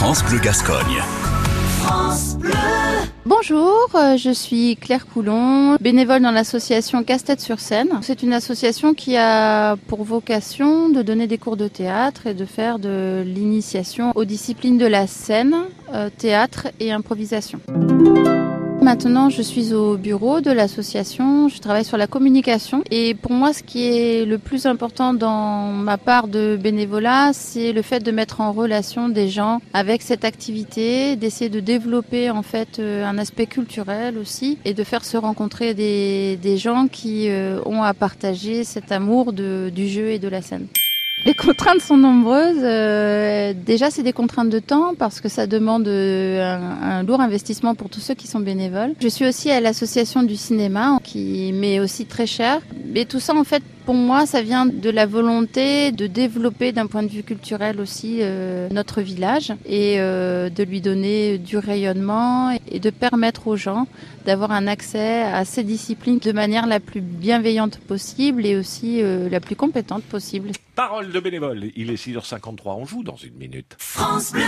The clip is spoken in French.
France Bleu Gascogne. Bonjour, euh, je suis Claire Coulon, bénévole dans l'association Casse-Tête sur scène. C'est une association qui a pour vocation de donner des cours de théâtre et de faire de l'initiation aux disciplines de la scène, euh, théâtre et improvisation. Maintenant, je suis au bureau de l'association, je travaille sur la communication et pour moi, ce qui est le plus important dans ma part de bénévolat, c'est le fait de mettre en relation des gens avec cette activité, d'essayer de développer en fait euh, un aspect culturel aussi et de faire se rencontrer des, gens qui euh, ont à partager cet amour du jeu et de la scène. Les contraintes sont nombreuses. Euh, déjà, c'est des contraintes de temps parce que ça demande euh, un, lourd investissement pour tous ceux qui sont bénévoles. Je suis aussi à l'association du cinéma qui m'est aussi très cher. Mais tout ça, en fait, pour moi, ça vient de la volonté de développer d'un point de vue culturel aussi euh, notre village et euh, de lui donner du rayonnement et de permettre aux gens d'avoir un accès à ces disciplines de manière la plus bienveillante possible et aussi euh, la plus compétente possible. Parole de bénévole, il est 6h53, on joue dans une minute. France Bleu